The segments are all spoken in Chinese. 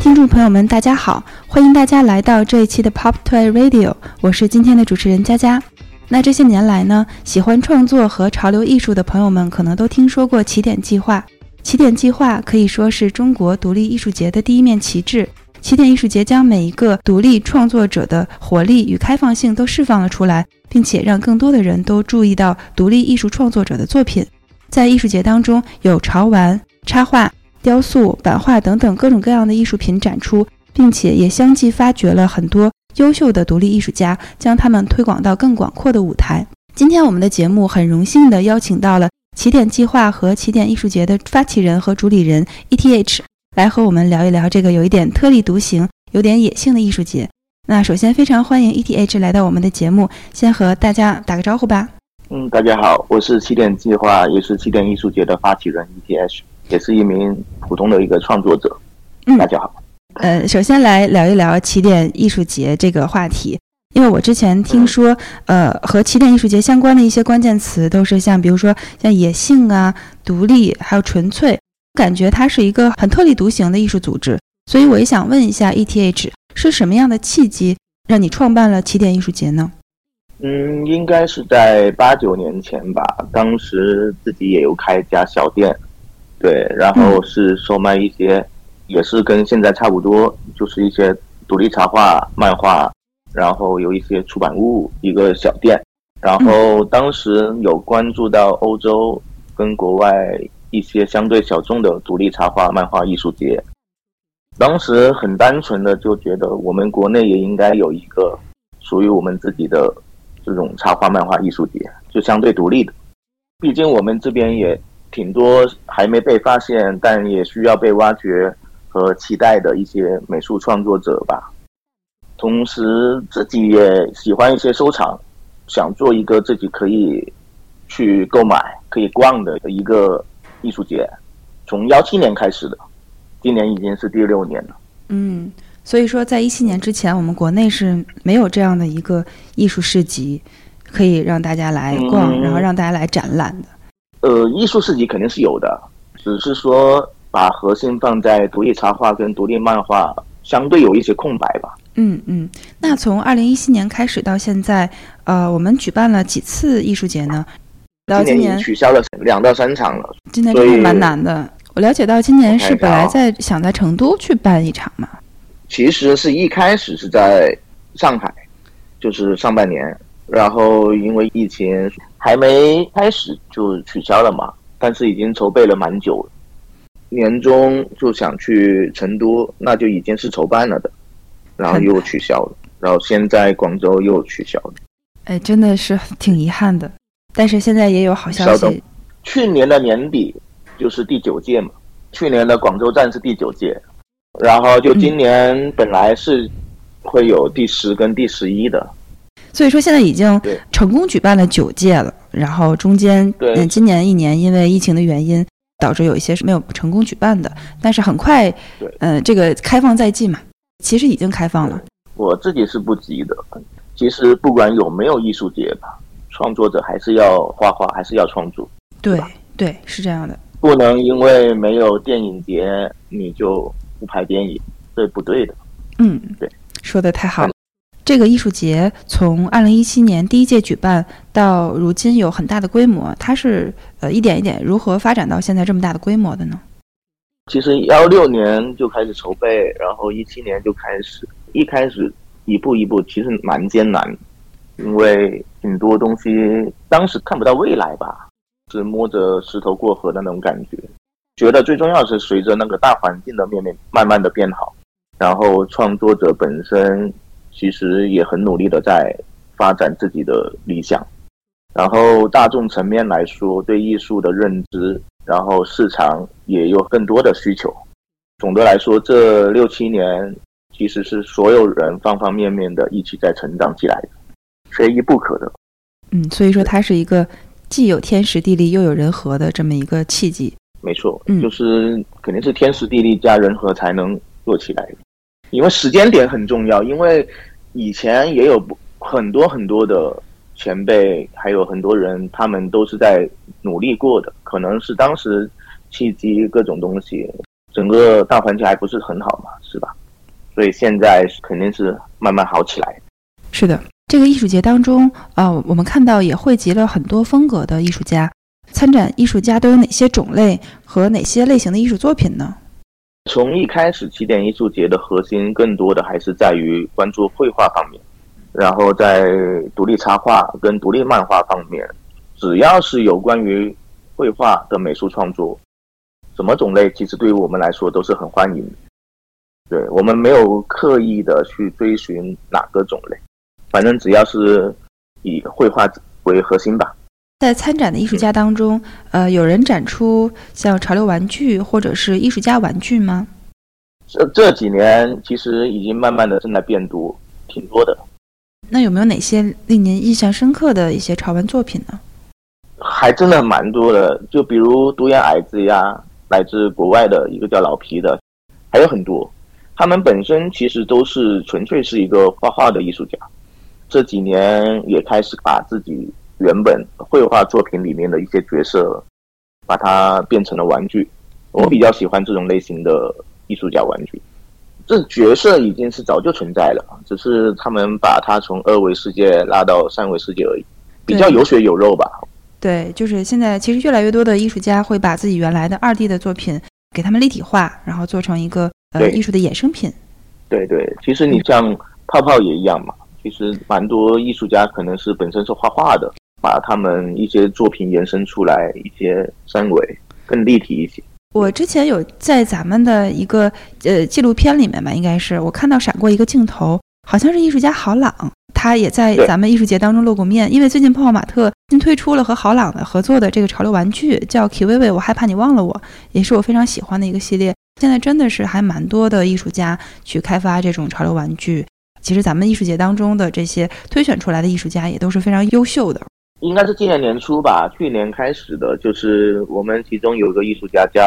听众朋友们，大家好，欢迎大家来到这一期的 Pop Toy Radio，我是今天的主持人佳佳。那这些年来呢，喜欢创作和潮流艺术的朋友们可能都听说过起点计划。起点计划可以说是中国独立艺术节的第一面旗帜。起点艺术节将每一个独立创作者的活力与开放性都释放了出来，并且让更多的人都注意到独立艺术创作者的作品。在艺术节当中，有潮玩、插画。雕塑、版画等等各种各样的艺术品展出，并且也相继发掘了很多优秀的独立艺术家，将他们推广到更广阔的舞台。今天我们的节目很荣幸地邀请到了起点计划和起点艺术节的发起人和主理人 ETH 来和我们聊一聊这个有一点特立独行、有点野性的艺术节。那首先非常欢迎 ETH 来到我们的节目，先和大家打个招呼吧。嗯，大家好，我是起点计划，也是起点艺术节的发起人 ETH。也是一名普通的一个创作者。嗯，大家好。呃，首先来聊一聊起点艺术节这个话题，因为我之前听说，呃，和起点艺术节相关的一些关键词都是像，比如说像野性啊、独立，还有纯粹，感觉它是一个很特立独行的艺术组织。所以我也想问一下，ETH 是什么样的契机让你创办了起点艺术节呢？嗯，应该是在八九年前吧，当时自己也有开一家小店。对，然后是售卖一些，也是跟现在差不多，就是一些独立插画、漫画，然后有一些出版物，一个小店。然后当时有关注到欧洲跟国外一些相对小众的独立插画、漫画艺术节。当时很单纯的就觉得，我们国内也应该有一个属于我们自己的这种插画、漫画艺术节，就相对独立的。毕竟我们这边也。挺多还没被发现，但也需要被挖掘和期待的一些美术创作者吧。同时，自己也喜欢一些收藏，想做一个自己可以去购买、可以逛的一个艺术节。从幺七年开始的，今年已经是第六年了。嗯，所以说，在一七年之前，我们国内是没有这样的一个艺术市集，可以让大家来逛，然后让大家来展览的。呃，艺术市集肯定是有的，只是说把核心放在独立插画跟独立漫画，相对有一些空白吧。嗯嗯，那从二零一七年开始到现在，呃，我们举办了几次艺术节呢？到今年取消了两到三场了。今年真的蛮难的。我了解到今年是本来在想在成都去办一场嘛？其实是一开始是在上海，就是上半年。然后因为疫情还没开始就取消了嘛，但是已经筹备了蛮久了。年终就想去成都，那就已经是筹办了的，然后又取消了。然后现在广州又取消了。哎，真的是挺遗憾的。但是现在也有好消息。去年的年底就是第九届嘛，去年的广州站是第九届，然后就今年本来是会有第十跟第十一的。所以说现在已经成功举办了九届了，然后中间嗯今年一年因为疫情的原因导致有一些是没有成功举办的，但是很快嗯这个开放在即嘛，其实已经开放了。我自己是不急的，其实不管有没有艺术节吧，创作者还是要画画，还是要创作。对对是这样的，不能因为没有电影节你就不拍电影，这不对的。嗯，对，说的太好了。这个艺术节从二零一七年第一届举办到如今有很大的规模，它是呃一点一点如何发展到现在这么大的规模的呢？其实幺六年就开始筹备，然后一七年就开始，一开始一步一步其实蛮艰难，因为很多东西当时看不到未来吧，是摸着石头过河的那种感觉。觉得最重要是随着那个大环境的面面慢慢的变好，然后创作者本身。其实也很努力的在发展自己的理想，然后大众层面来说，对艺术的认知，然后市场也有更多的需求。总的来说，这六七年其实是所有人方方面面的一起在成长起来的，缺一不可的。嗯，所以说它是一个既有天时地利又有人和的这么一个契机。没错，嗯，就是肯定是天时地利加人和才能做起来的。因为时间点很重要，因为以前也有很多很多的前辈，还有很多人，他们都是在努力过的。可能是当时契机各种东西，整个大环境还不是很好嘛，是吧？所以现在肯定是慢慢好起来。是的，这个艺术节当中啊，我们看到也汇集了很多风格的艺术家。参展艺术家都有哪些种类和哪些类型的艺术作品呢？从一开始，起点艺术节的核心更多的还是在于关注绘画方面，然后在独立插画跟独立漫画方面，只要是有关于绘画的美术创作，什么种类其实对于我们来说都是很欢迎的。对我们没有刻意的去追寻哪个种类，反正只要是以绘画为核心吧。在参展的艺术家当中，呃，有人展出像潮流玩具或者是艺术家玩具吗？这这几年其实已经慢慢的正在变多，挺多的。那有没有哪些令您印象深刻的一些潮玩作品呢？还真的蛮多的，就比如独眼矮子呀，来自国外的一个叫老皮的，还有很多。他们本身其实都是纯粹是一个画画的艺术家，这几年也开始把自己。原本绘画作品里面的一些角色，把它变成了玩具。我比较喜欢这种类型的艺术家玩具。这角色已经是早就存在了，只是他们把它从二维世界拉到三维世界而已，比较有血有肉吧。对，就是现在其实越来越多的艺术家会把自己原来的二 D 的作品给他们立体化，然后做成一个呃艺术的衍生品。对对，其实你像泡泡也一样嘛。其实蛮多艺术家可能是本身是画画的。把他们一些作品延伸出来，一些三维更立体一些。我之前有在咱们的一个呃纪录片里面吧，应该是我看到闪过一个镜头，好像是艺术家郝朗，他也在咱们艺术节当中露过面。因为最近泡泡玛特新推出了和郝朗的合作的这个潮流玩具，叫 Kiwi，我害怕你忘了我，也是我非常喜欢的一个系列。现在真的是还蛮多的艺术家去开发这种潮流玩具。其实咱们艺术节当中的这些推选出来的艺术家也都是非常优秀的。应该是今年年初吧，去年开始的，就是我们其中有一个艺术家叫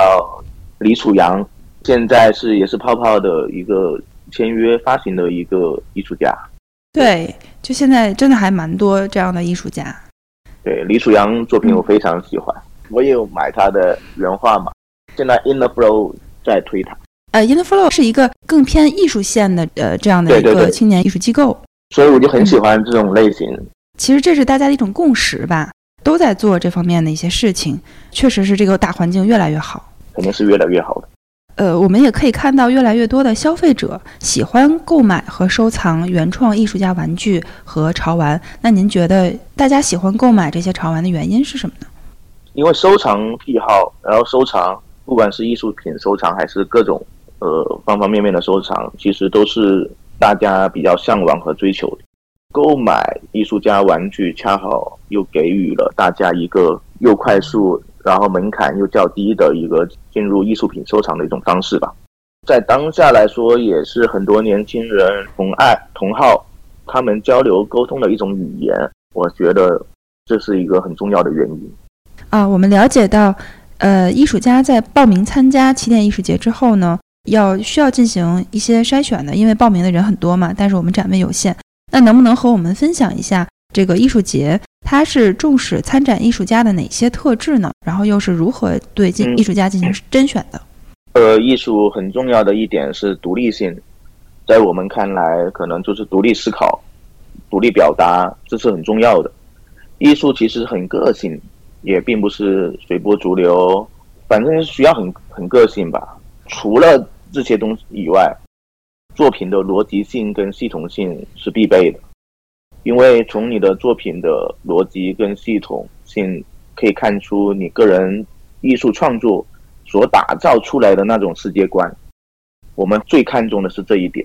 李楚阳，现在是也是泡泡的一个签约发行的一个艺术家。对，就现在真的还蛮多这样的艺术家。对，李楚阳作品我非常喜欢，我也有买他的原画嘛。现在 In the Flow 在推他。呃，In the Flow 是一个更偏艺术线的呃这样的一个青年艺术机构，所以我就很喜欢这种类型。其实这是大家的一种共识吧，都在做这方面的一些事情。确实是这个大环境越来越好，肯定是越来越好的。呃，我们也可以看到越来越多的消费者喜欢购买和收藏原创艺术家玩具和潮玩。那您觉得大家喜欢购买这些潮玩的原因是什么呢？因为收藏癖好，然后收藏，不管是艺术品收藏还是各种呃方方面面的收藏，其实都是大家比较向往和追求的。购买艺术家玩具，恰好又给予了大家一个又快速，然后门槛又较低的一个进入艺术品收藏的一种方式吧。在当下来说，也是很多年轻人同爱同好，他们交流沟通的一种语言。我觉得这是一个很重要的原因。啊，我们了解到，呃，艺术家在报名参加起点艺术节之后呢，要需要进行一些筛选的，因为报名的人很多嘛，但是我们展位有限。那能不能和我们分享一下这个艺术节，它是重视参展艺术家的哪些特质呢？然后又是如何对进艺术家进行甄选的？呃，艺术很重要的一点是独立性，在我们看来，可能就是独立思考、独立表达，这是很重要的。艺术其实很个性，也并不是随波逐流，反正需要很很个性吧。除了这些东西以外。作品的逻辑性跟系统性是必备的，因为从你的作品的逻辑跟系统性可以看出你个人艺术创作所打造出来的那种世界观。我们最看重的是这一点。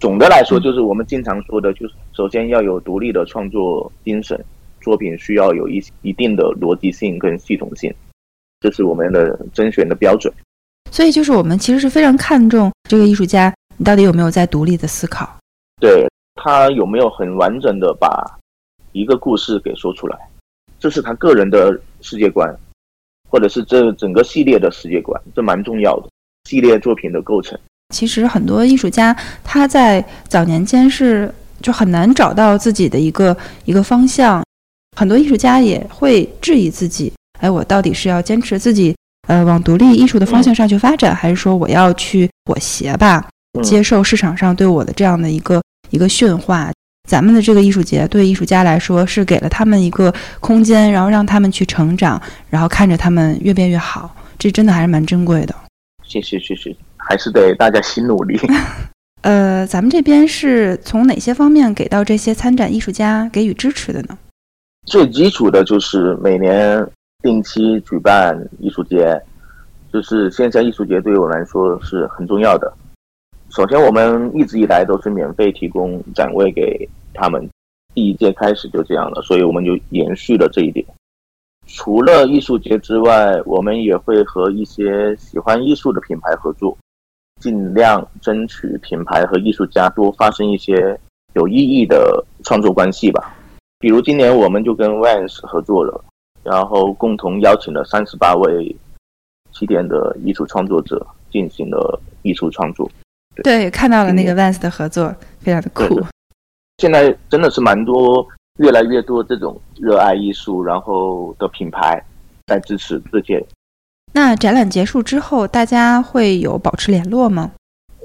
总的来说，就是我们经常说的，就是首先要有独立的创作精神，作品需要有一一定的逻辑性跟系统性，这是我们的甄选的标准。所以，就是我们其实是非常看重这个艺术家。你到底有没有在独立的思考？对他有没有很完整的把一个故事给说出来？这是他个人的世界观，或者是这整个系列的世界观，这蛮重要的。系列作品的构成，其实很多艺术家他在早年间是就很难找到自己的一个一个方向，很多艺术家也会质疑自己：哎，我到底是要坚持自己呃往独立艺术的方向上去发展，还是说我要去妥协吧，接受市场上对我的这样的一个一个驯化？咱们的这个艺术节对艺术家来说是给了他们一个空间，然后让他们去成长，然后看着他们越变越好，这真的还是蛮珍贵的。谢谢谢谢，还是得大家新努力。呃，咱们这边是从哪些方面给到这些参展艺术家给予支持的呢？最基础的就是每年定期举办艺术节，就是线下艺术节对于我来说是很重要的。首先，我们一直以来都是免费提供展位给他们，第一届开始就这样了，所以我们就延续了这一点。除了艺术节之外，我们也会和一些喜欢艺术的品牌合作，尽量争取品牌和艺术家多发生一些有意义的创作关系吧。比如今年我们就跟 Vans 合作了，然后共同邀请了三十八位起点的艺术创作者进行了艺术创作。对，看到了那个 Vans 的合作，非常的酷。现在真的是蛮多，越来越多这种热爱艺术然后的品牌在支持这些。那展览结束之后，大家会有保持联络吗？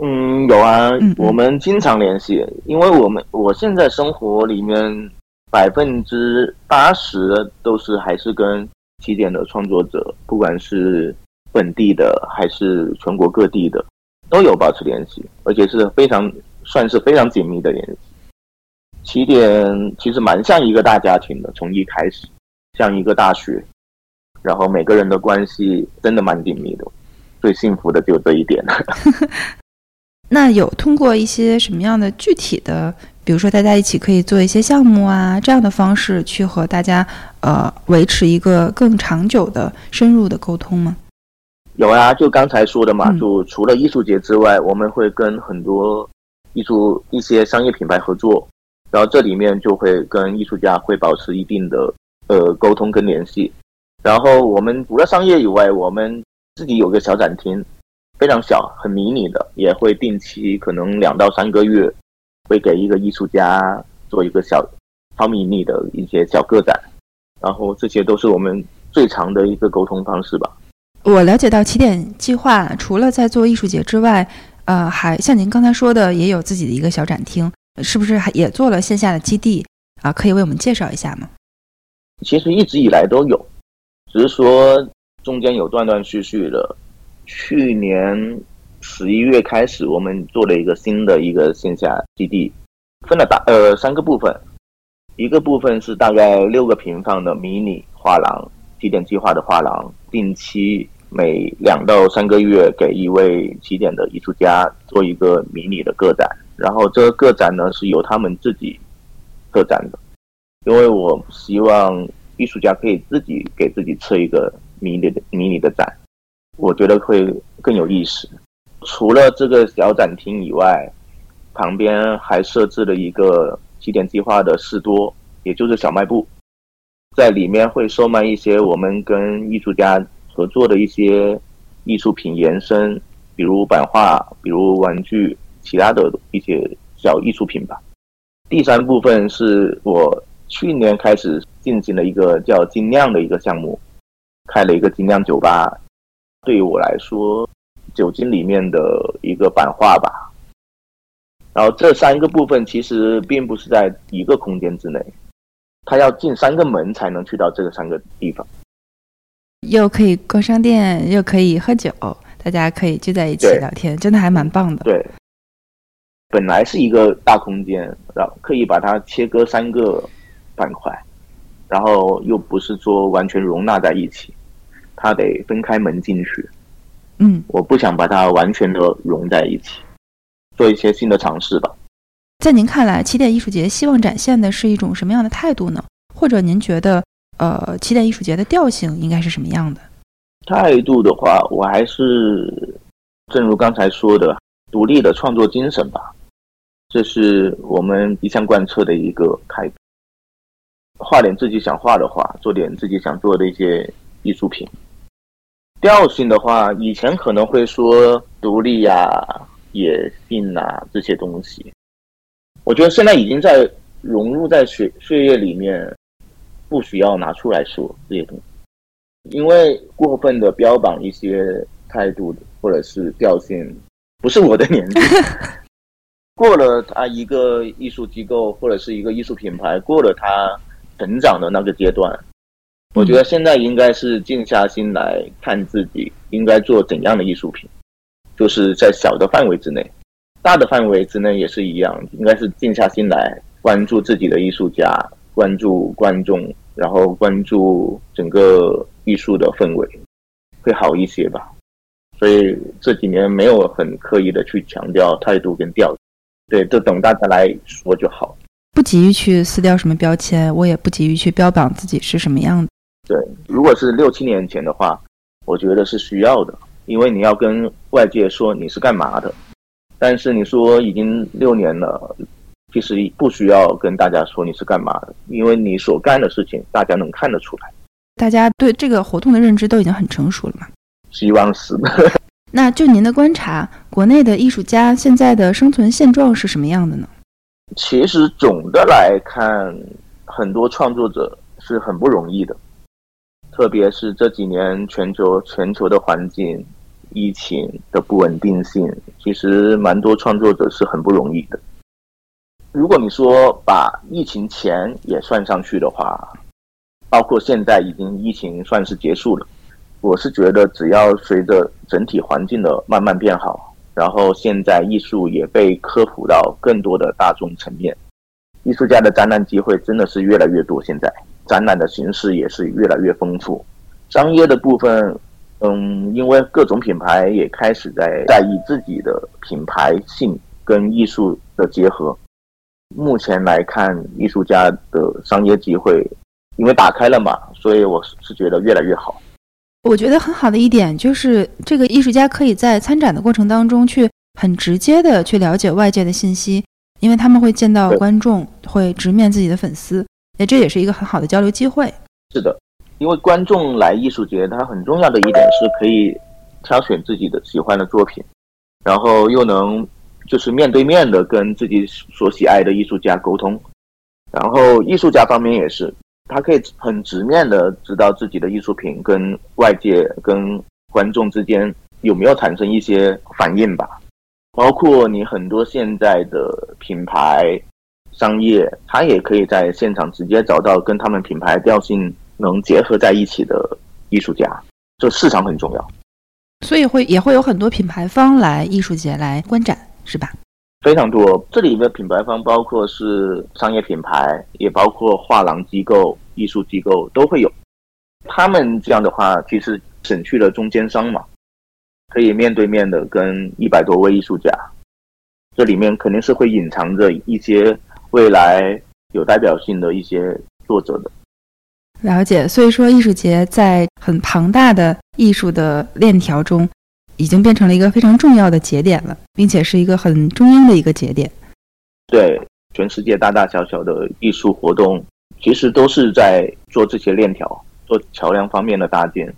嗯，有啊，我们经常联系，因为我们我现在生活里面百分之八十都是还是跟起点的创作者，不管是本地的还是全国各地的。都有保持联系，而且是非常算是非常紧密的联系。起点其实蛮像一个大家庭的，从一开始像一个大学，然后每个人的关系真的蛮紧密的。最幸福的就这一点。那有通过一些什么样的具体的，比如说大家一起可以做一些项目啊，这样的方式去和大家呃维持一个更长久的深入的沟通吗？有啊，就刚才说的嘛，就除了艺术节之外，我们会跟很多艺术一些商业品牌合作，然后这里面就会跟艺术家会保持一定的呃沟通跟联系。然后我们除了商业以外，我们自己有个小展厅，非常小，很迷你的，也会定期可能两到三个月会给一个艺术家做一个小超迷你的一些小个展，然后这些都是我们最长的一个沟通方式吧。我了解到起点计划除了在做艺术节之外，呃，还像您刚才说的，也有自己的一个小展厅，是不是还也做了线下的基地啊？可以为我们介绍一下吗？其实一直以来都有，只是说中间有断断续续的。去年十一月开始，我们做了一个新的一个线下基地，分了大呃三个部分，一个部分是大概六个平方的迷你画廊。起点计划的画廊定期每两到三个月给一位起点的艺术家做一个迷你的个展，然后这个个展呢是由他们自己个展的，因为我希望艺术家可以自己给自己设一个迷你的迷你的展，我觉得会更有意思。除了这个小展厅以外，旁边还设置了一个起点计划的士多，也就是小卖部。在里面会售卖一些我们跟艺术家合作的一些艺术品延伸，比如版画，比如玩具，其他的一些小艺术品吧。第三部分是我去年开始进行了一个叫精酿的一个项目，开了一个精酿酒吧。对于我来说，酒精里面的一个版画吧。然后这三个部分其实并不是在一个空间之内。他要进三个门才能去到这个三个地方，又可以逛商店，又可以喝酒，大家可以聚在一起聊天，真的还蛮棒的。对，本来是一个大空间，然后可以把它切割三个板块，然后又不是说完全容纳在一起，它得分开门进去。嗯，我不想把它完全的融在一起，做一些新的尝试吧。在您看来，起点艺术节希望展现的是一种什么样的态度呢？或者您觉得，呃，起点艺术节的调性应该是什么样的？态度的话，我还是正如刚才说的，独立的创作精神吧，这是我们一向贯彻的一个态度。画点自己想画的画，做点自己想做的一些艺术品。调性的话，以前可能会说独立呀、野性啊这些东西。我觉得现在已经在融入在血血液里面，不需要拿出来说这些东西。因为过分的标榜一些态度或者是调性，不是我的年纪。过了他一个艺术机构或者是一个艺术品牌，过了他成长的那个阶段，我觉得现在应该是静下心来看自己应该做怎样的艺术品，就是在小的范围之内，大的范围之内也是一样，应该是静下心来关注自己的艺术家，关注观众，然后关注整个艺术的氛围，会好一些吧。所以这几年没有很刻意的去强调态度跟调。对，就等大家来说就好，不急于去撕掉什么标签，我也不急于去标榜自己是什么样的。对，如果是六七年前的话，我觉得是需要的，因为你要跟外界说你是干嘛的。但是你说已经六年了，其实不需要跟大家说你是干嘛的，因为你所干的事情大家能看得出来。大家对这个活动的认知都已经很成熟了嘛？希望是。那就您的观察，国内的艺术家现在的生存现状是什么样的呢？其实总的来看，很多创作者是很不容易的，特别是这几年全球全球的环境、疫情的不稳定性，其实蛮多创作者是很不容易的。如果你说把疫情前也算上去的话，包括现在已经疫情算是结束了。我是觉得，只要随着整体环境的慢慢变好，然后现在艺术也被科普到更多的大众层面，艺术家的展览机会真的是越来越多。现在展览的形式也是越来越丰富，商业的部分，嗯，因为各种品牌也开始在在意自己的品牌性跟艺术的结合。目前来看，艺术家的商业机会因为打开了嘛，所以我是觉得越来越好。我觉得很好的一点就是，这个艺术家可以在参展的过程当中去很直接的去了解外界的信息，因为他们会见到观众，会直面自己的粉丝，那这也是一个很好的交流机会。是的，因为观众来艺术节，他很重要的一点是可以挑选自己的喜欢的作品，然后又能就是面对面的跟自己所喜爱的艺术家沟通，然后艺术家方面也是。他可以很直面的知道自己的艺术品跟外界、跟观众之间有没有产生一些反应吧。包括你很多现在的品牌、商业，他也可以在现场直接找到跟他们品牌调性能结合在一起的艺术家。这市场很重要，所以会也会有很多品牌方来艺术节来观展，是吧？非常多，这里的品牌方包括是商业品牌，也包括画廊机构、艺术机构都会有。他们这样的话，其实省去了中间商嘛，可以面对面的跟一百多位艺术家。这里面肯定是会隐藏着一些未来有代表性的一些作者的。了解，所以说艺术节在很庞大的艺术的链条中。已经变成了一个非常重要的节点了，并且是一个很中央的一个节点。对，全世界大大小小的艺术活动，其实都是在做这些链条、做桥梁方面的搭建。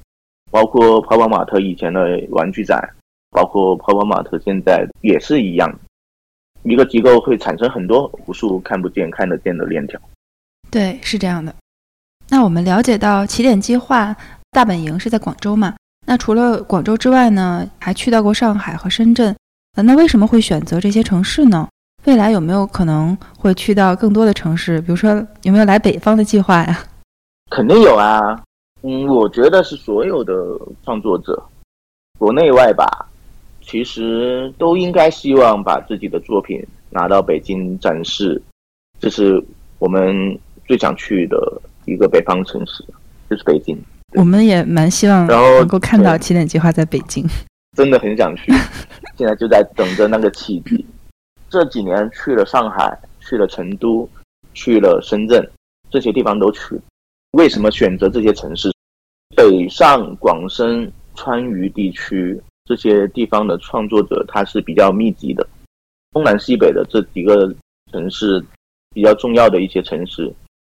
包括泡泡玛特以前的玩具展，包括泡泡玛特现在也是一样，一个机构会产生很多无数看不见、看得见的链条。对，是这样的。那我们了解到起点计划大本营是在广州嘛？那除了广州之外呢，还去到过上海和深圳，呃，那为什么会选择这些城市呢？未来有没有可能会去到更多的城市？比如说，有没有来北方的计划呀？肯定有啊，嗯，我觉得是所有的创作者，国内外吧，其实都应该希望把自己的作品拿到北京展示，这是我们最想去的一个北方城市，就是北京。我们也蛮希望能够看到起点计划在北京，真的很想去，现在就在等着那个契机。这几年去了上海，去了成都，去了深圳，这些地方都去。为什么选择这些城市？北上广深川渝地区这些地方的创作者，他是比较密集的。东南西北的这几个城市，比较重要的一些城市。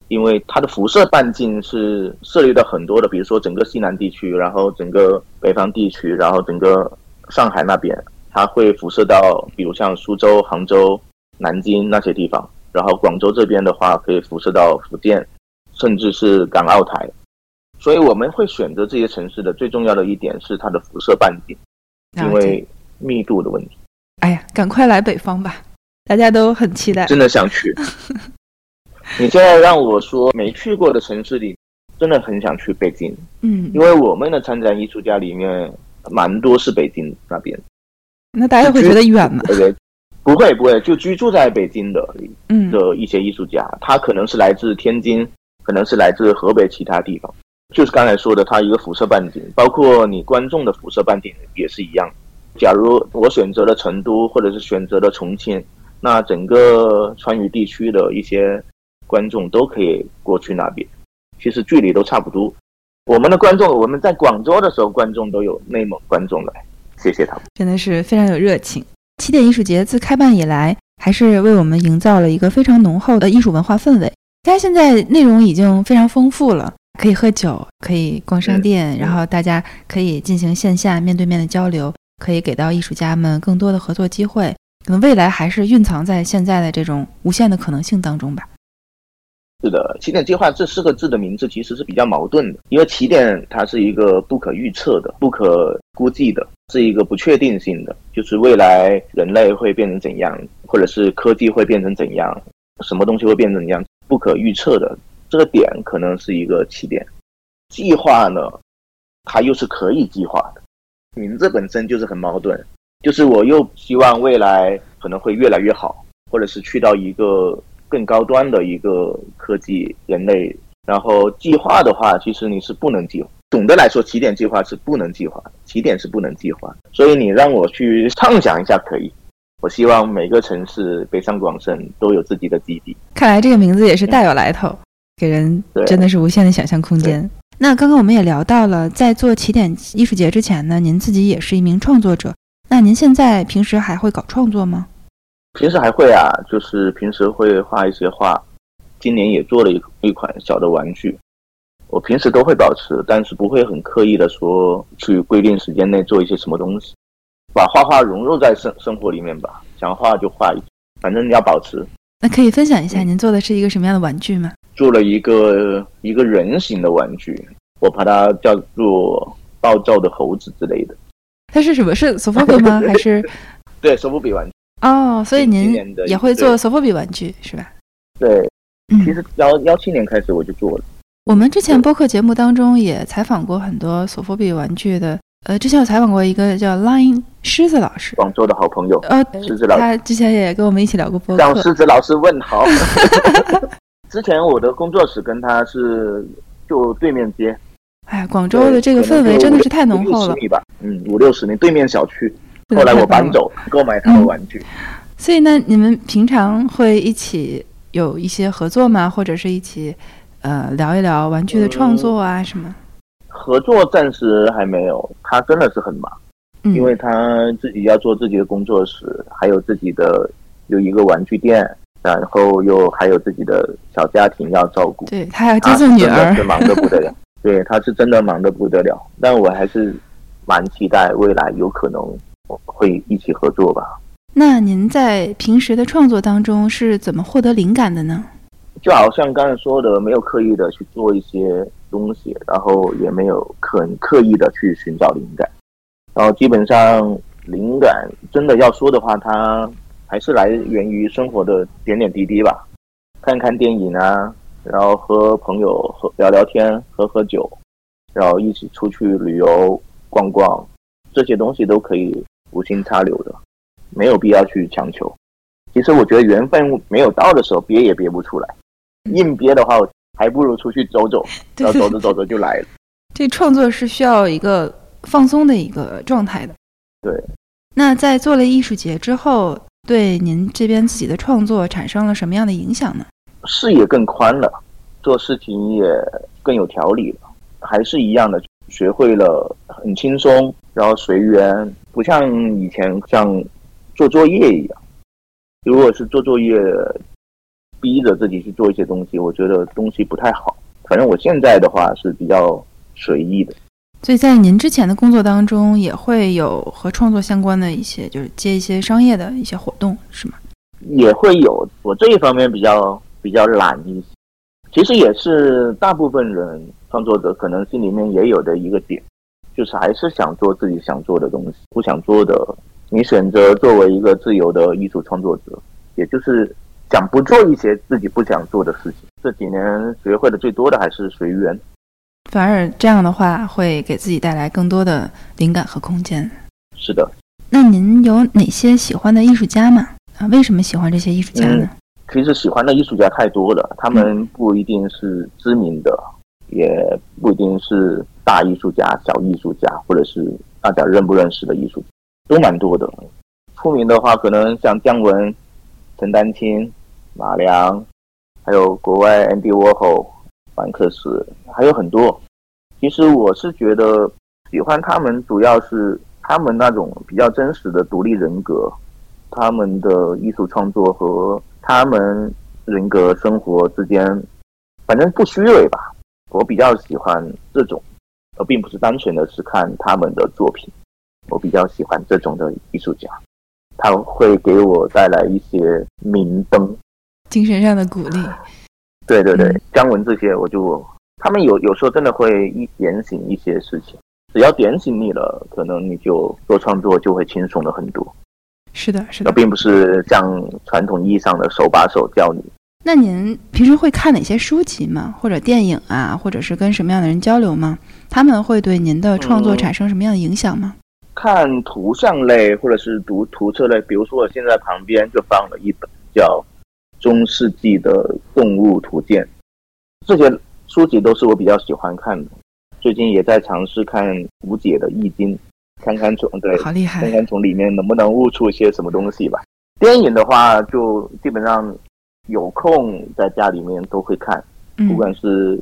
因为它的辐射半径是涉猎到很多的，比如说整个西南地区，然后整个北方地区，然后整个上海那边，它会辐射到，比如像苏州、杭州、南京那些地方，然后广州这边的话可以辐射到福建，甚至是港澳台。所以我们会选择这些城市的最重要的一点是它的辐射半径，因为密度的问题。哎呀，赶快来北方吧，大家都很期待，真的想去。你现在让我说没去过的城市里，真的很想去北京。嗯，因为我们的参展艺术家里面蛮多是北京那边。那大家会觉得远吗？对，不会不会，就居住在北京的，嗯的一些艺术家，他可能是来自天津，可能是来自河北其他地方。就是刚才说的，它一个辐射半径，包括你观众的辐射半径也是一样。假如我选择了成都，或者是选择了重庆，那整个川渝地区的一些观众都可以过去那边，其实距离都差不多。我们的观众，我们在广州的时候，观众都有内蒙观众来，谢谢他们，真的是非常有热情。起点艺术节自开办以来，还是为我们营造了一个非常浓厚的艺术文化氛围。大家现在内容已经非常丰富了。可以喝酒，可以逛商店，然后大家可以进行线下面对面的交流，可以给到艺术家们更多的合作机会。可能未来还是蕴藏在现在的这种无限的可能性当中吧。是的，起点计划这四个字的名字其实是比较矛盾的，因为起点它是一个不可预测的、不可估计的，是一个不确定性的，就是未来人类会变成怎样，或者是科技会变成怎样，什么东西会变成怎样，不可预测的。这个点可能是一个起点，计划呢，它又是可以计划的，名字本身就是很矛盾，就是我又希望未来可能会越来越好，或者是去到一个更高端的一个科技人类，然后计划的话，其实你是不能计划。总的来说，起点计划是不能计划的，起点是不能计划，所以你让我去畅想一下可以。我希望每个城市北上广深都有自己的基地。看来这个名字也是大有来头。给人真的是无限的想象空间。那刚刚我们也聊到了，在做起点艺术节之前呢，您自己也是一名创作者。那您现在平时还会搞创作吗？平时还会啊，就是平时会画一些画。今年也做了一一款小的玩具。我平时都会保持，但是不会很刻意的说去规定时间内做一些什么东西，把画画融入在生生活里面吧。想画就画，反正你要保持。那可以分享一下您做的是一个什么样的玩具吗？做了一个一个人形的玩具，我把它叫做暴躁的猴子之类的。它是什么？是索福比吗？还是？对，索福比玩具。哦，所以您也会做索福比玩具是吧？对，其实幺幺七年开始我就做了。我们之前播客节目当中也采访过很多索福比玩具的，呃，之前有采访过一个叫 Line 狮子老师，广州的好朋友。呃，狮子老师，他之前也跟我们一起聊过播客。向狮子老师问好。之前我的工作室跟他是就对面街，哎呀，广州的这个氛围真的是太浓厚了。米吧，嗯，五六十米对面小区。后来我搬走，购买他的玩具。所以呢，你们平常会一起有一些合作吗？或者是一起呃聊一聊玩具的创作啊什么？合作暂时还没有，他真的是很忙，因为他自己要做自己的工作室，还有自己的有一个玩具店。然后又还有自己的小家庭要照顾，对他要接送女儿，是忙得不得了。对，他是真的忙得不得了。但我还是蛮期待未来有可能会一起合作吧。那您在平时的创作当中是怎么获得灵感的呢？就好像刚才说的，没有刻意的去做一些东西，然后也没有很刻意的去寻找灵感，然后基本上灵感真的要说的话，它。还是来源于生活的点点滴滴吧，看看电影啊，然后和朋友喝聊聊天，喝喝酒，然后一起出去旅游逛逛，这些东西都可以无心插柳的，没有必要去强求。其实我觉得缘分没有到的时候憋也憋不出来，硬憋的话还不如出去走走，然后走着走着就来了。这创作是需要一个放松的一个状态的。对。那在做了艺术节之后。对您这边自己的创作产生了什么样的影响呢？视野更宽了，做事情也更有条理了，还是一样的，学会了很轻松，然后随缘，不像以前像做作业一样。如果是做作业，逼着自己去做一些东西，我觉得东西不太好。反正我现在的话是比较随意的。所以在您之前的工作当中，也会有和创作相关的一些，就是接一些商业的一些活动，是吗？也会有，我这一方面比较比较懒一些。其实也是大部分人创作者可能心里面也有的一个点，就是还是想做自己想做的东西，不想做的，你选择作为一个自由的艺术创作者，也就是想不做一些自己不想做的事情。这几年学会的最多的还是随缘，反而这样的话会给自己带来更多的灵感和空间。是的。那您有哪些喜欢的艺术家吗？啊，为什么喜欢这些艺术家呢？其实喜欢的艺术家太多了，他们不一定是知名的，也不一定是大艺术家、小艺术家，或者是大家认不认识的艺术，都蛮多的。出名的话，可能像姜文、陈丹青、马良，还有国外 Andy Warhol、凡克斯，还有很多。其实我是觉得喜欢他们，主要是。他们那种比较真实的独立人格，他们的艺术创作和他们人格生活之间，反正不虚伪吧。我比较喜欢这种，而并不是单纯的是看他们的作品。我比较喜欢这种的艺术家，他会给我带来一些明灯，精神上的鼓励。对对对，姜文这些，我就他们有有时候真的会一点醒一些事情。只要点醒你了，可能你就做创作就会轻松了很多。是的，是的，并不是像传统意义上的手把手教你。那您平时会看哪些书籍吗？或者电影啊，或者是跟什么样的人交流吗？他们会对您的创作产生什么样的影响吗？看图像类或者是读图册类，比如说我现在旁边就放了一本叫《中世纪的动物图鉴》，这些书籍都是我比较喜欢看的。最近也在尝试看吴解的《易经》，看看从对，好厉害，看看从里面能不能悟出一些什么东西吧。电影的话，就基本上有空在家里面都会看，不管是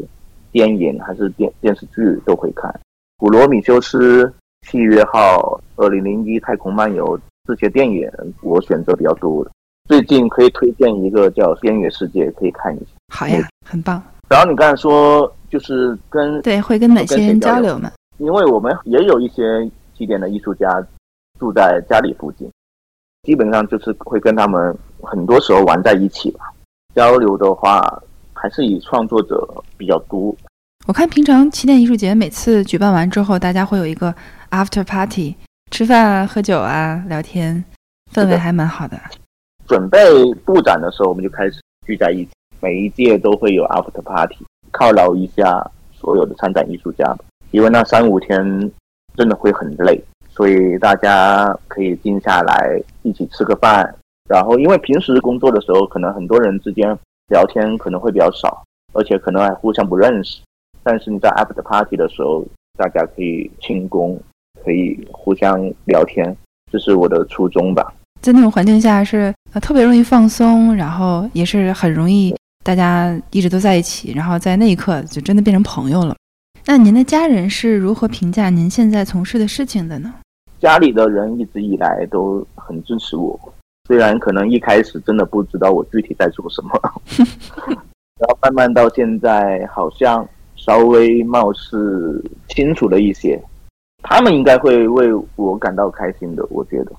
电影还是电电视剧都会看。《古罗米修斯》《契约号》《二零零一太空漫游》这些电影，我选择比较多的。最近可以推荐一个叫《边缘世界》，可以看一下。好呀，很棒。然后你刚才说。就是跟对会跟哪些人交流嘛？因为我们也有一些起点的艺术家住在家里附近，基本上就是会跟他们很多时候玩在一起吧。交流的话，还是以创作者比较多。我看平常起点艺术节每次举办完之后，大家会有一个 after party，吃饭啊、喝酒啊，聊天，氛围还蛮好的。准备布展的时候，我们就开始聚在一起，每一届都会有 after party。犒劳一下所有的参展艺术家，因为那三五天真的会很累，所以大家可以静下来一起吃个饭。然后，因为平时工作的时候，可能很多人之间聊天可能会比较少，而且可能还互相不认识。但是你在 after party 的时候，大家可以庆功，可以互相聊天，这是我的初衷吧。在那种环境下是呃特别容易放松，然后也是很容易。大家一直都在一起，然后在那一刻就真的变成朋友了。那您的家人是如何评价您现在从事的事情的呢？家里的人一直以来都很支持我，虽然可能一开始真的不知道我具体在做什么，然后慢慢到现在好像稍微貌似清楚了一些。他们应该会为我感到开心的，我觉得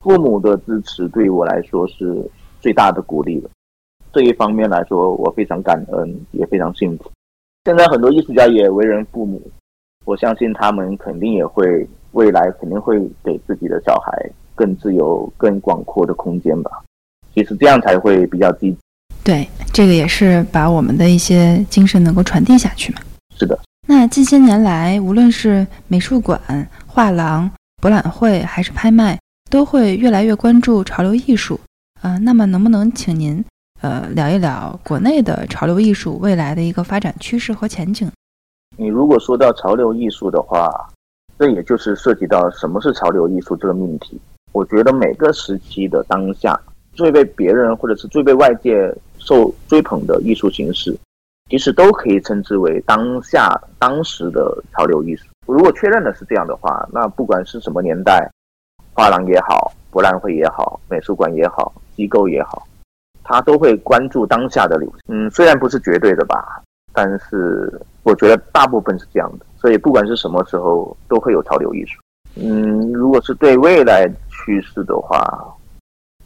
父母的支持对我来说是最大的鼓励了。这一方面来说，我非常感恩，也非常幸福。现在很多艺术家也为人父母，我相信他们肯定也会未来肯定会给自己的小孩更自由、更广阔的空间吧。其实这样才会比较积极。对，这个也是把我们的一些精神能够传递下去嘛。是的。那近些年来，无论是美术馆、画廊、博览会还是拍卖，都会越来越关注潮流艺术。呃，那么能不能请您？呃，聊一聊国内的潮流艺术未来的一个发展趋势和前景。你如果说到潮流艺术的话，这也就是涉及到什么是潮流艺术这个命题。我觉得每个时期的当下最被别人或者是最被外界受追捧的艺术形式，其实都可以称之为当下当时的潮流艺术。如果确认的是这样的话，那不管是什么年代，画廊也好，博览会也好，美术馆也好，机构也好。他都会关注当下的流，嗯，虽然不是绝对的吧，但是我觉得大部分是这样的。所以不管是什么时候，都会有潮流艺术。嗯，如果是对未来趋势的话，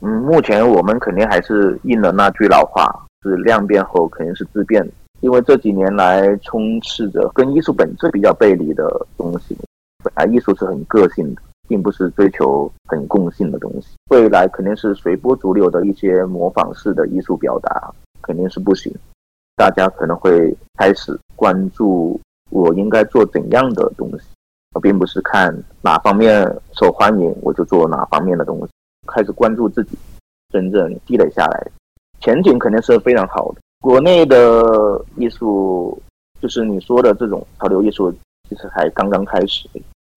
嗯，目前我们肯定还是应了那句老话：是量变后肯定是质变。因为这几年来充斥着跟艺术本质比较背离的东西。本来艺术是很个性的，并不是追求很共性的东西。未来肯定是随波逐流的一些模仿式的艺术表达，肯定是不行。大家可能会开始关注我应该做怎样的东西，我并不是看哪方面受欢迎我就做哪方面的东西。开始关注自己真正积累下来，前景肯定是非常好的。国内的艺术，就是你说的这种潮流艺术，其实还刚刚开始，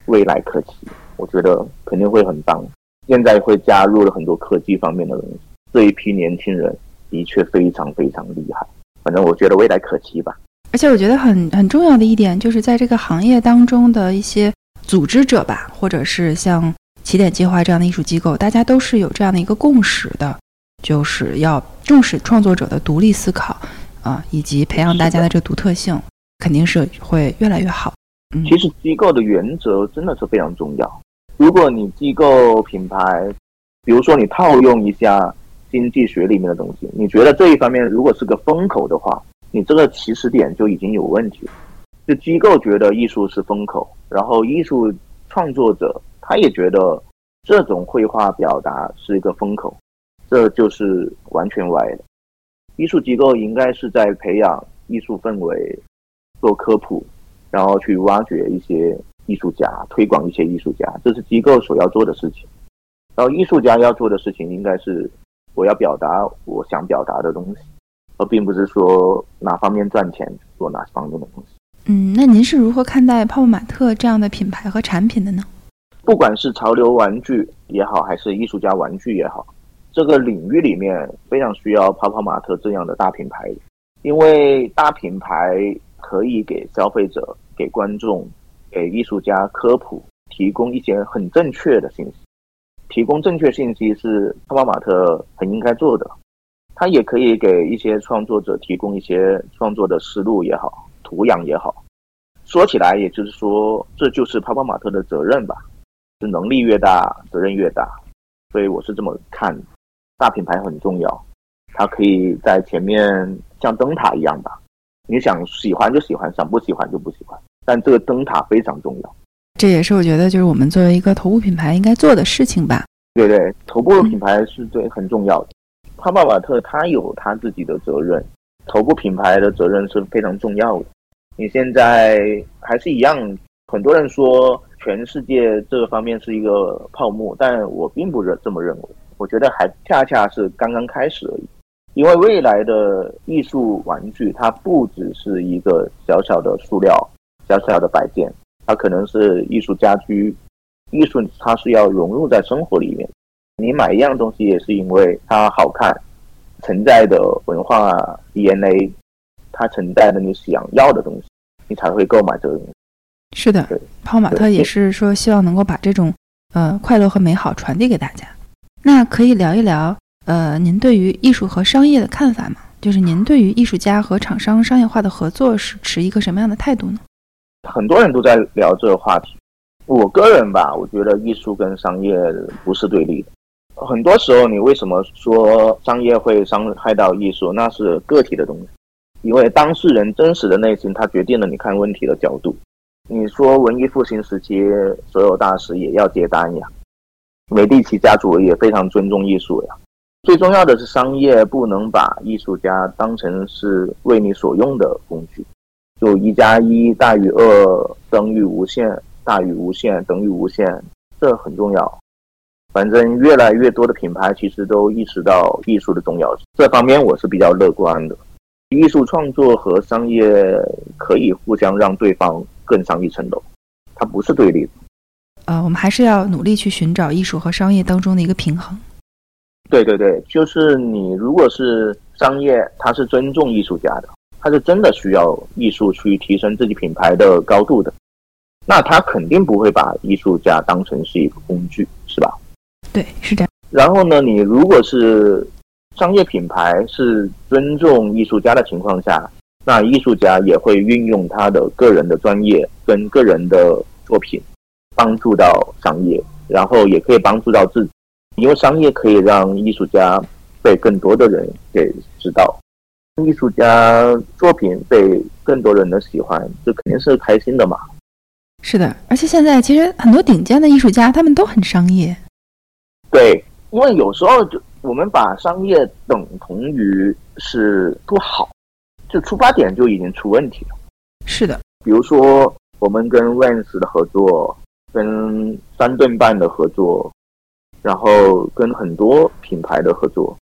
未来可期。我觉得肯定会很棒。现在会加入了很多科技方面的东西，这一批年轻人的确非常非常厉害。反正我觉得未来可期吧。而且我觉得很很重要的一点，就是在这个行业当中的一些组织者吧，或者是像起点计划这样的艺术机构，大家都是有这样的一个共识的，就是要重视创作者的独立思考啊，以及培养大家的这个独特性，肯定是会越来越好。嗯，其实机构的原则真的是非常重要。如果你机构品牌，比如说你套用一下。经济学里面的东西，你觉得这一方面如果是个风口的话，你这个起始点就已经有问题。就机构觉得艺术是风口，然后艺术创作者他也觉得这种绘画表达是一个风口，这就是完全歪的。艺术机构应该是在培养艺术氛围，做科普，然后去挖掘一些艺术家，推广一些艺术家，这是机构所要做的事情。然后艺术家要做的事情应该是。我要表达我想表达的东西，而并不是说哪方面赚钱做哪方面的东西。嗯，那您是如何看待泡泡玛特这样的品牌和产品的呢？不管是潮流玩具也好，还是艺术家玩具也好，这个领域里面非常需要泡泡玛特这样的大品牌，因为大品牌可以给消费者、给观众、给艺术家科普，提供一些很正确的信息。提供正确信息是泡泡玛特很应该做的，它也可以给一些创作者提供一些创作的思路也好，土壤也好。说起来，也就是说，这就是泡泡玛特的责任吧？是能力越大，责任越大。所以我是这么看，大品牌很重要，它可以在前面像灯塔一样吧？你想喜欢就喜欢，想不喜欢就不喜欢，但这个灯塔非常重要。这也是我觉得，就是我们作为一个头部品牌应该做的事情吧。对对，头部品牌是最很重要的。泡泡玛特它有它自己的责任，头部品牌的责任是非常重要的。你现在还是一样，很多人说全世界这个方面是一个泡沫，但我并不认这么认为。我觉得还恰恰是刚刚开始而已。因为未来的艺术玩具，它不只是一个小小的塑料、小小的摆件。它可能是艺术家居，艺术它是要融入在生活里面。你买一样东西也是因为它好看，承载的文化 DNA，它承载的你想要的东西，你才会购买这个东西。是的，泡玛特也是说希望能够把这种呃快乐和美好传递给大家。那可以聊一聊呃您对于艺术和商业的看法吗？就是您对于艺术家和厂商商业化的合作是持一个什么样的态度呢？很多人都在聊这个话题，我个人吧，我觉得艺术跟商业不是对立的。很多时候，你为什么说商业会伤害到艺术？那是个体的东西，因为当事人真实的内心，他决定了你看问题的角度。你说文艺复兴时期所有大师也要接单呀，美第奇家族也非常尊重艺术呀。最重要的是，商业不能把艺术家当成是为你所用的工具。就一加一大于二等于无限，大于无限等于无限，这很重要。反正越来越多的品牌其实都意识到艺术的重要性，这方面我是比较乐观的。艺术创作和商业可以互相让对方更上一层楼，它不是对立的。呃，我们还是要努力去寻找艺术和商业当中的一个平衡。对对对，就是你如果是商业，它是尊重艺术家的。他是真的需要艺术去提升自己品牌的高度的，那他肯定不会把艺术家当成是一个工具，是吧？对，是这样。然后呢，你如果是商业品牌是尊重艺术家的情况下，那艺术家也会运用他的个人的专业跟个人的作品，帮助到商业，然后也可以帮助到自己，因为商业可以让艺术家被更多的人给知道。艺术家作品被更多人的喜欢，这肯定是开心的嘛。是的，而且现在其实很多顶尖的艺术家，他们都很商业。对，因为有时候就我们把商业等同于是不好，就出发点就已经出问题了。是的，比如说我们跟 Vans 的合作，跟三顿半的合作，然后跟很多品牌的合作，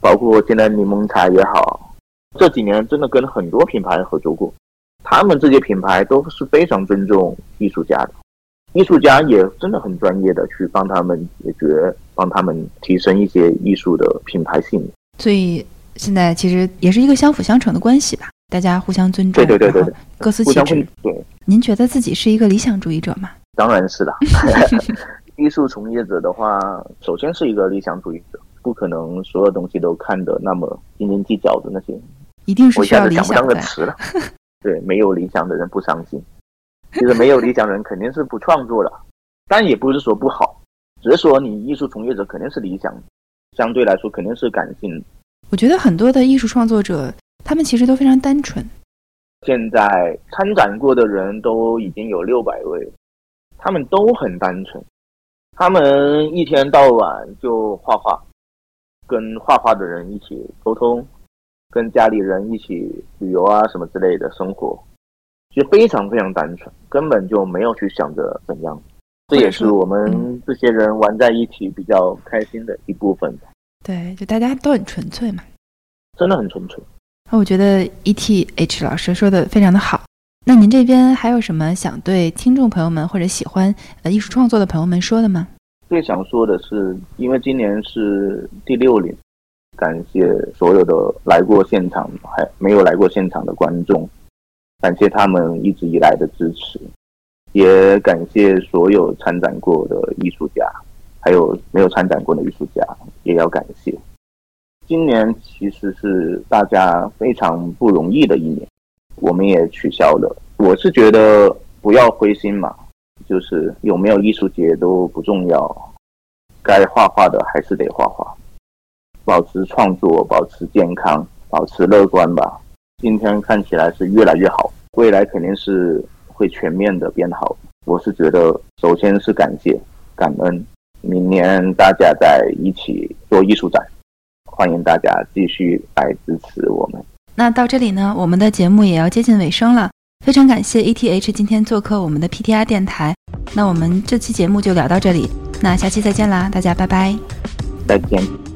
包括现在柠檬茶也好，这几年真的跟很多品牌合作过，他们这些品牌都是非常尊重艺术家的。艺术家也真的很专业的去帮他们解决，帮他们提升一些艺术的品牌性。所以现在其实也是一个相辅相成的关系吧，大家互相尊重，对对对对，各司其职。对，您觉得自己是一个理想主义者吗？当然是的。艺术从业者的话，首先是一个理想主义者，不可能所有东西都看得那么斤斤计较的那些，一定是需要理想的。词了。对，没有理想的人不伤心。其实没有理想人肯定是不创作的，但也不是说不好，只是说你艺术从业者肯定是理想，相对来说肯定是感性。我觉得很多的艺术创作者，他们其实都非常单纯。现在参展过的人都已经有六百位，他们都很单纯，他们一天到晚就画画，跟画画的人一起沟通，跟家里人一起旅游啊什么之类的生活。就非常非常单纯，根本就没有去想着怎样，这也是我们这些人玩在一起比较开心的一部分。对，就大家都很纯粹嘛，真的很纯粹。那我觉得 E T H 老师说的非常的好。那您这边还有什么想对听众朋友们或者喜欢呃艺术创作的朋友们说的吗？最想说的是，因为今年是第六年，感谢所有的来过现场还没有来过现场的观众。感谢他们一直以来的支持，也感谢所有参展过的艺术家，还有没有参展过的艺术家，也要感谢。今年其实是大家非常不容易的一年，我们也取消了。我是觉得不要灰心嘛，就是有没有艺术节都不重要，该画画的还是得画画，保持创作，保持健康，保持乐观吧。今天看起来是越来越好，未来肯定是会全面的变好。我是觉得，首先是感谢、感恩，明年大家在一起做艺术展，欢迎大家继续来支持我们。那到这里呢，我们的节目也要接近尾声了，非常感谢 ETH 今天做客我们的 PTR 电台。那我们这期节目就聊到这里，那下期再见啦，大家拜拜，再见。